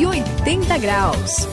180 graus.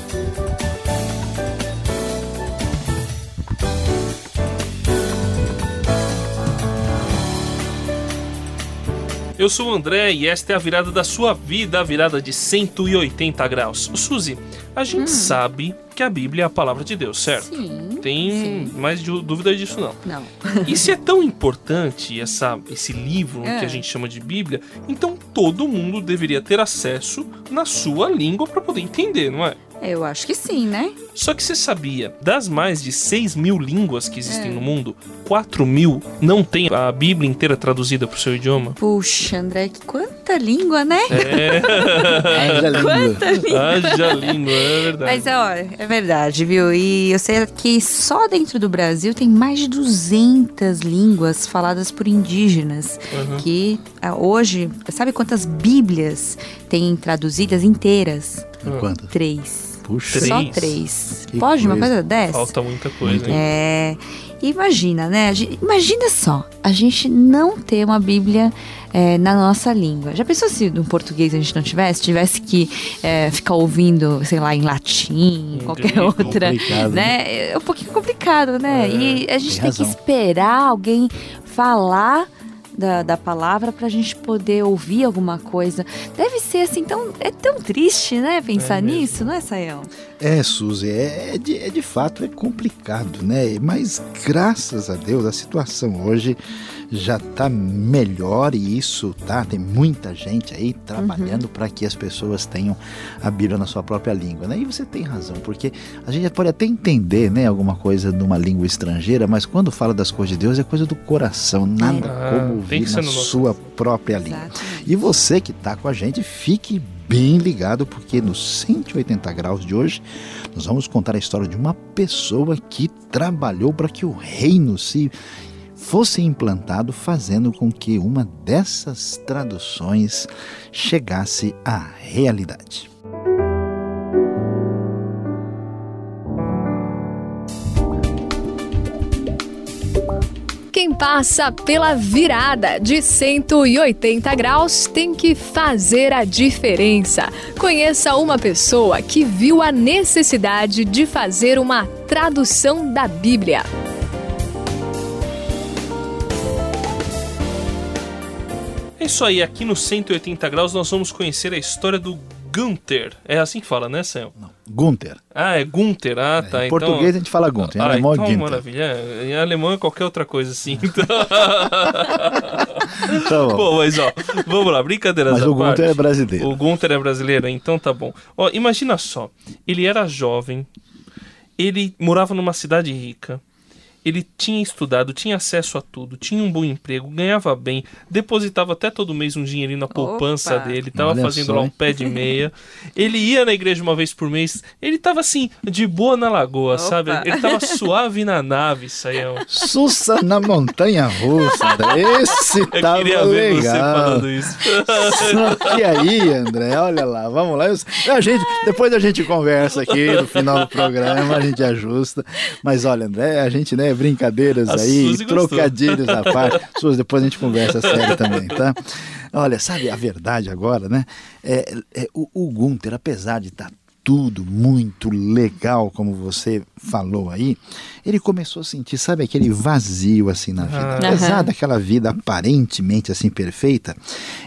Eu sou o André e esta é a virada da sua vida, a virada de 180 graus. Suzy, a gente hum. sabe que a Bíblia é a palavra de Deus, certo? Sim. Tem sim. mais dúvida disso não. Não. e se é tão importante essa, esse livro é. que a gente chama de Bíblia, então todo mundo deveria ter acesso na sua língua para poder entender, não é? Eu acho que sim, né? Só que você sabia, das mais de 6 mil línguas que existem é. no mundo, 4 mil não tem a Bíblia inteira traduzida para o seu idioma? Puxa, André, que quanta língua, né? É. Haja língua. Quanta língua. Haja língua, é verdade. Mas, ó, é verdade, viu? E eu sei que só dentro do Brasil tem mais de 200 línguas faladas por indígenas. Uhum. Que ah, hoje, sabe quantas Bíblias tem traduzidas inteiras? Quantas? Três. Puxa. Só Três. Que Pode uma coisa. coisa dessa? Falta muita coisa, hein? É. Imagina, né? Imagina só, a gente não ter uma Bíblia é, na nossa língua. Já pensou se no português a gente não tivesse? Tivesse que é, ficar ouvindo, sei lá, em latim, qualquer outra. Complicado, Né? É um pouquinho complicado, né? É, e a gente tem tem, que esperar alguém falar. Da, da palavra pra gente poder ouvir alguma coisa. Deve ser assim, tão, é tão triste, né? Pensar É nisso, não é, Sael? É, Suzy, é, é de, é de fato é complicado, né? Mas graças a Deus a situação hoje já tá melhor e isso tá. Tem muita gente aí trabalhando para que as pessoas tenham a Bíblia na sua própria língua, né? E você tem razão, porque a gente pode até entender, né, alguma coisa numa língua estrangeira, mas quando fala das coisas de Deus é coisa do coração, nada Ah, como ouvir que ser na sua própria língua. E você que está com a gente, fique bem ligado, porque no 180 graus de hoje nós vamos contar a história de uma pessoa que trabalhou para que o reino se fosse implantado, fazendo com que uma dessas traduções chegasse à realidade. Passa pela virada de 180 graus tem que fazer a diferença. Conheça uma pessoa que viu a necessidade de fazer uma tradução da Bíblia. É isso aí, aqui no 180 graus nós vamos conhecer a história do Gunther. É assim que fala, né, Sam? Gunther. Ah, é Gunther. Ah, tá. em então... português a gente fala Gunther, em Ah, alemão é então, Günther. maravilha. É, Em alemão é qualquer outra coisa assim. Então... Tá bom. Pô, mas ó, vamos lá, brincadeiras Mas o Gunther parte. é brasileiro. O Gunther é brasileiro, então tá bom. Ó, imagina só, ele era jovem, ele morava numa cidade rica, ele tinha estudado, tinha acesso a tudo, tinha um bom emprego, ganhava bem, depositava até todo mês um dinheirinho na poupança Opa! dele, tava Olha fazendo só, lá um pé de meia. Ele ia na igreja uma vez por mês, ele tava assim, de boa na lagoa, Opa! sabe? Ele tava suave na nave, Saião. Sussa na montanha russa, André. Esse Eu tava queria ver você legal. falando isso. E aí, André, olha lá, vamos lá. A gente, depois a gente conversa aqui no final do programa, a gente ajusta. Mas olha, André, a gente, né, brincadeiras A aí, Suzy trocadilhos à parte. Suzy, depois a gente conversa sério também, tá? Olha, sabe a verdade agora, né? É, é, o, o Gunther, apesar de estar tudo muito legal, como você falou aí, ele começou a sentir, sabe, aquele vazio assim na vida. Ah. Apesar daquela vida aparentemente assim perfeita,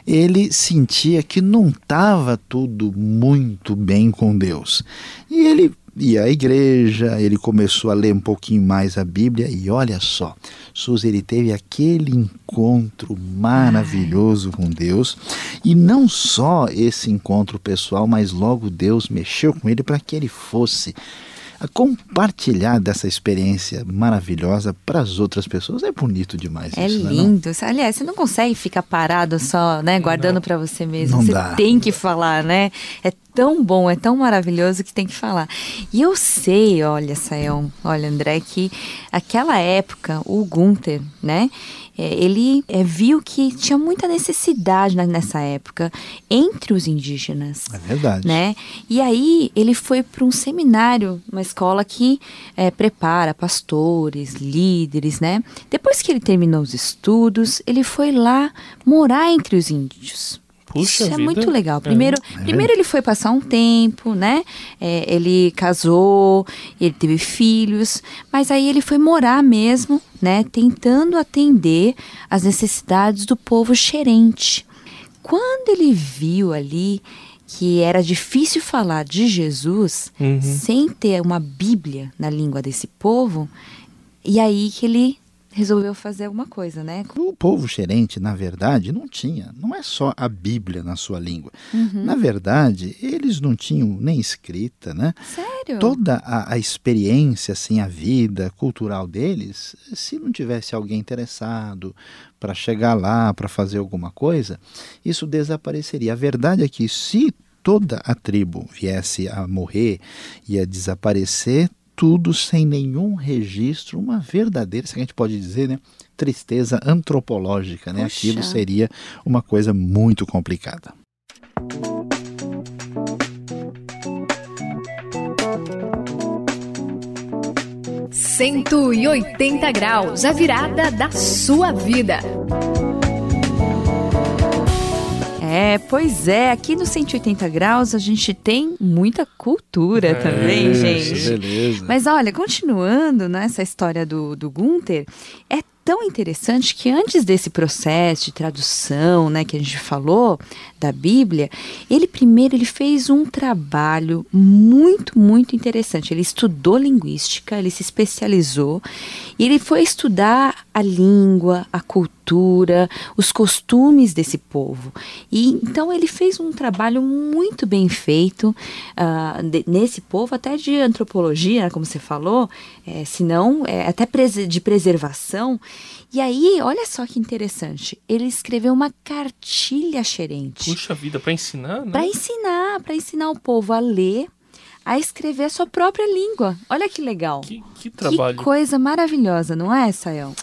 ele sentia que não estava tudo muito bem com Deus. E ele ia à igreja, ele começou a ler um pouquinho mais a Bíblia e olha só, Suzy, ele teve aquele encontro maravilhoso com Deus e não só esse encontro pessoal, mas logo Deus mexeu com ele para que ele fosse a compartilhar dessa experiência maravilhosa para as outras pessoas. É bonito demais É isso, né, não? lindo. Aliás, você não consegue ficar parado só, né, guardando pra você mesmo. Não você dá. tem que falar, né? É tão bom, é tão maravilhoso que tem que falar. E eu sei, olha, Sayão, olha, André, que aquela época, o Gunther, né? é, Ele é, viu que tinha muita necessidade na- nessa época entre os indígenas É verdade. né? E aí ele foi para um seminário, uma escola que eh, prepara pastores, líderes, né? Depois que ele terminou os estudos, ele foi lá morar entre os índios. Puxa Isso vida. é muito legal. Primeiro, É. primeiro ele foi passar um tempo, né? É, ele casou, ele teve filhos, mas aí ele foi morar mesmo, né? Tentando atender as necessidades do povo xerente. Quando ele viu ali que era difícil falar de Jesus Uhum. sem ter uma Bíblia na língua desse povo, e aí que ele resolveu fazer alguma coisa, né? O povo xerente, na verdade, não tinha, não é só a Bíblia na sua língua. Na verdade, eles não tinham nem escrita, né? Sério? Toda a, a experiência, assim, a vida cultural deles, se não tivesse alguém interessado para chegar lá, para fazer alguma coisa, isso desapareceria. A verdade é que se toda a tribo viesse a morrer e a desaparecer, tudo sem nenhum registro, uma verdadeira, se a gente pode dizer, né, tristeza antropológica, né? Puxa. Aquilo seria uma coisa muito complicada. 180 graus, a virada da sua vida. É, pois é, aqui no 180 graus a gente tem muita cultura também, gente. Beleza. Mas olha, continuando nessa história do, do Gunther, é tão interessante que antes desse processo de tradução, né, que a gente falou da Bíblia, ele primeiro ele fez um trabalho muito, muito interessante. Ele estudou linguística, ele se especializou e ele foi estudar a língua, a cultura, os costumes desse povo. E então ele fez um trabalho muito bem feito ah, de- nesse povo, até de antropologia, né, como você falou, é, se não, é, até de preservação. E aí, olha só que interessante, ele escreveu uma cartilha xerente Puxa vida, pra ensinar, né? para ensinar, para ensinar o povo a ler, a escrever a sua própria língua. Olha que legal. Que, que trabalho. Que coisa maravilhosa, não é, Sayão?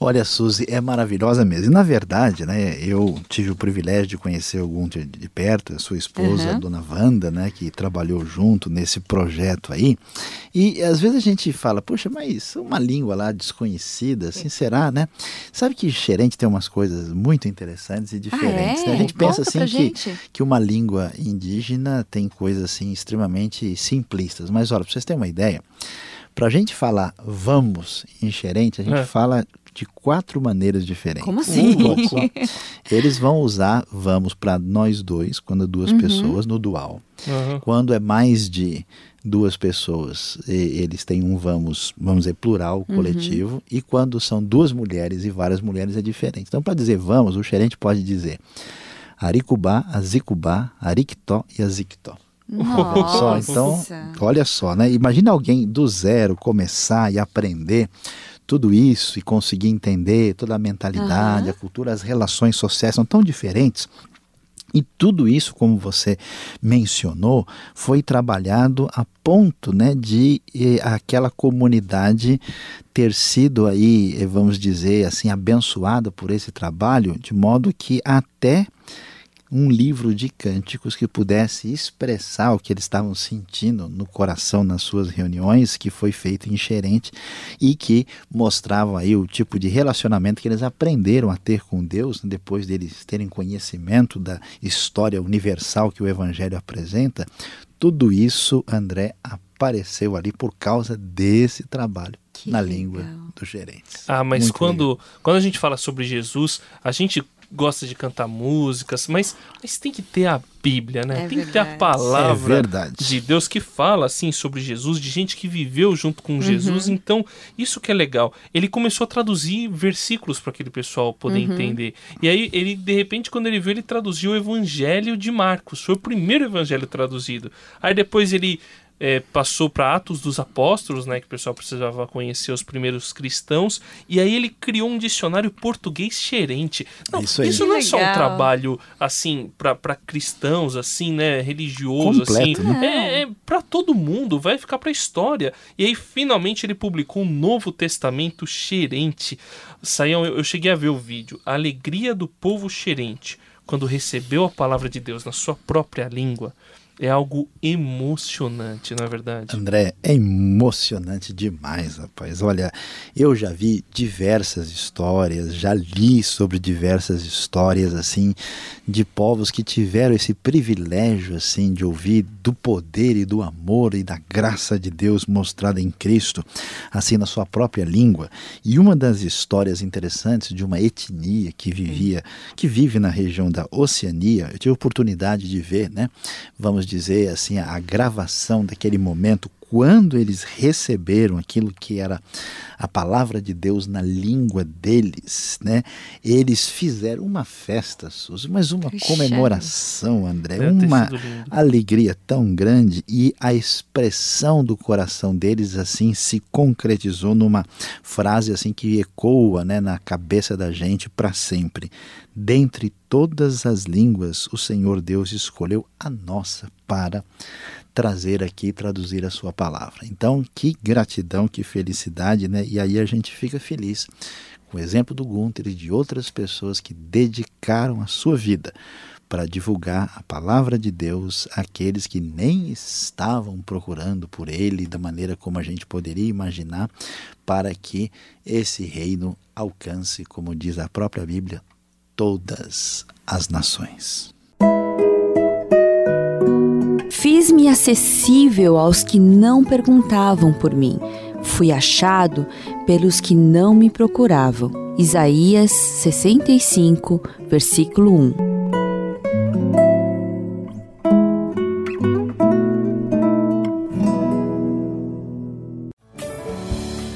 Olha, Suzy, é maravilhosa mesmo. E na verdade, né, eu tive o privilégio de conhecer o Gunther de perto, a sua esposa, a Uhum. dona Wanda, né, que trabalhou junto nesse projeto aí. E às vezes a gente fala, poxa, mas uma língua lá desconhecida, assim será, né? Sabe que Xerente tem umas coisas muito interessantes e diferentes. é? né? A gente pensa Conta assim que, gente. que uma língua indígena tem coisas assim extremamente simplistas. Mas olha, para vocês terem uma ideia, para a gente falar vamos em Xerente, a gente É. fala de quatro maneiras diferentes. Como assim? Só. Eles vão usar vamos para nós dois, quando é duas Uhum. pessoas, no dual. Aham. Quando é mais de duas pessoas, e- eles têm um vamos, vamos dizer, plural, Uhum. coletivo. E quando são duas mulheres e várias mulheres é diferente. Então, para dizer vamos, o xerente pode dizer Aricubá, Azicubá, Ariquitó e Azictó. Só, Nossa. então, olha só, né? Imagina alguém do zero começar e aprender tudo isso e conseguir entender toda a mentalidade, Aham. a cultura, as relações sociais são tão diferentes. E tudo isso, como você mencionou, foi trabalhado a ponto né, de eh, aquela comunidade ter sido aí, eh, vamos dizer assim, abençoada por esse trabalho, de modo que até um livro de cânticos que pudesse expressar o que eles estavam sentindo no coração nas suas reuniões, que foi feito em Xerente e que mostrava aí o tipo de relacionamento que eles aprenderam a ter com Deus né, depois deles terem conhecimento da história universal que o Evangelho apresenta. Tudo isso, André, apareceu ali por causa desse trabalho Que na legal. língua dos gerentes. Ah, mas Muito quando, quando a gente fala sobre Jesus, a gente gosta de cantar músicas, mas, mas tem que ter a Bíblia, né? É tem que ter a verdade. É palavra verdade. de Deus que fala assim sobre Jesus, de gente que viveu junto com Uhum. Jesus. Então, isso que é legal. Ele começou a traduzir versículos para aquele pessoal poder Uhum. entender. E aí, ele, de repente, quando ele veio, ele traduziu o Evangelho de Marcos. Foi o primeiro evangelho traduzido. Aí depois ele é, passou para Atos dos Apóstolos, né, que o pessoal precisava conhecer os primeiros cristãos, e aí ele criou um dicionário português xerente. Não, Isso aí. não é só um trabalho assim para cristãos, assim, né, religioso, Completo, assim. né? É, é para todo mundo, vai ficar para história. E aí finalmente ele publicou um Novo Testamento xerente. Saiam, eu, eu cheguei a ver o vídeo. A alegria do povo xerente quando recebeu a palavra de Deus na sua própria língua É algo emocionante, na verdade. André, é emocionante demais, rapaz. Olha, eu já vi diversas histórias, já li sobre diversas histórias assim de povos que tiveram esse privilégio assim de ouvir do poder e do amor e da graça de Deus mostrada em Cristo, assim na sua própria língua. E uma das histórias interessantes de uma etnia que vivia, que vive na região da Oceania, eu tive a oportunidade de ver, né? Vamos dizer assim, a gravação daquele momento quando eles receberam aquilo que era a palavra de Deus na língua deles, né? Eles fizeram uma festa, Suzy, mas uma comemoração, André, uma alegria tão grande e a expressão do coração deles assim se concretizou numa frase assim que ecoa, né, na cabeça da gente para sempre. Dentre todas as línguas, o Senhor Deus escolheu a nossa para trazer aqui, traduzir a sua palavra. Então, que gratidão, que felicidade, né? E aí a gente fica feliz com o exemplo do Gunther e de outras pessoas que dedicaram a sua vida para divulgar a palavra de Deus àqueles que nem estavam procurando por ele da maneira como a gente poderia imaginar, para que esse reino alcance, como diz a própria Bíblia, todas as nações. Fiz-me acessível aos que não perguntavam por mim. Fui achado pelos que não me procuravam. Isaías 65, versículo 1.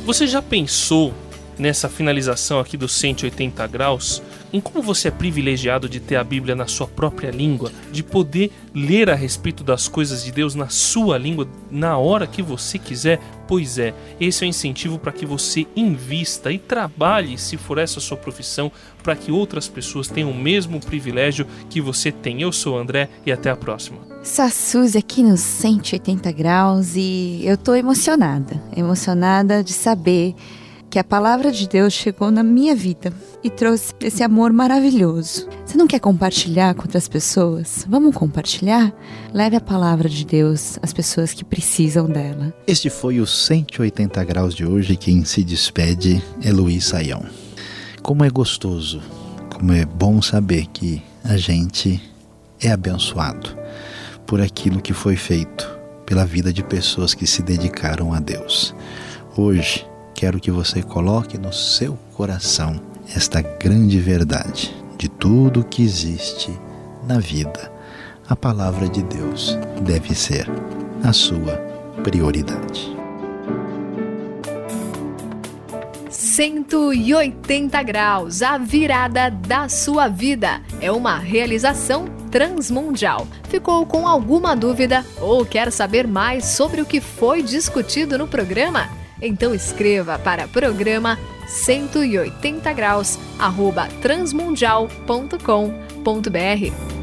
Você já pensou nessa finalização aqui dos 180 graus, em como você é privilegiado de ter a Bíblia na sua própria língua, de poder ler a respeito das coisas de Deus na sua língua na hora que você quiser. Pois é, esse é o incentivo para que você invista e trabalhe, se for essa a sua profissão, para que outras pessoas tenham o mesmo privilégio que você tem. Eu sou o André e até a próxima. Suzy aqui nos 180 graus e eu tô emocionada, emocionada de saber que a palavra de Deus chegou na minha vida e trouxe esse amor maravilhoso. Você não quer compartilhar com outras pessoas? Vamos compartilhar? Leve a palavra de Deus às pessoas que precisam dela. Este foi o 180 graus de hoje. Quem se despede é Luiz Saião. Como é gostoso, como é bom saber que a gente é abençoado por aquilo que foi feito pela vida de pessoas que se dedicaram a Deus. Hoje, quero que você coloque no seu coração esta grande verdade de tudo que existe na vida. A palavra de Deus deve ser a sua prioridade. 180 graus, a virada da sua vida. É uma realização transmundial. Ficou com alguma dúvida ou quer saber mais sobre o que foi discutido no programa? Então escreva para programa 180 graus arroba transmundial.com.br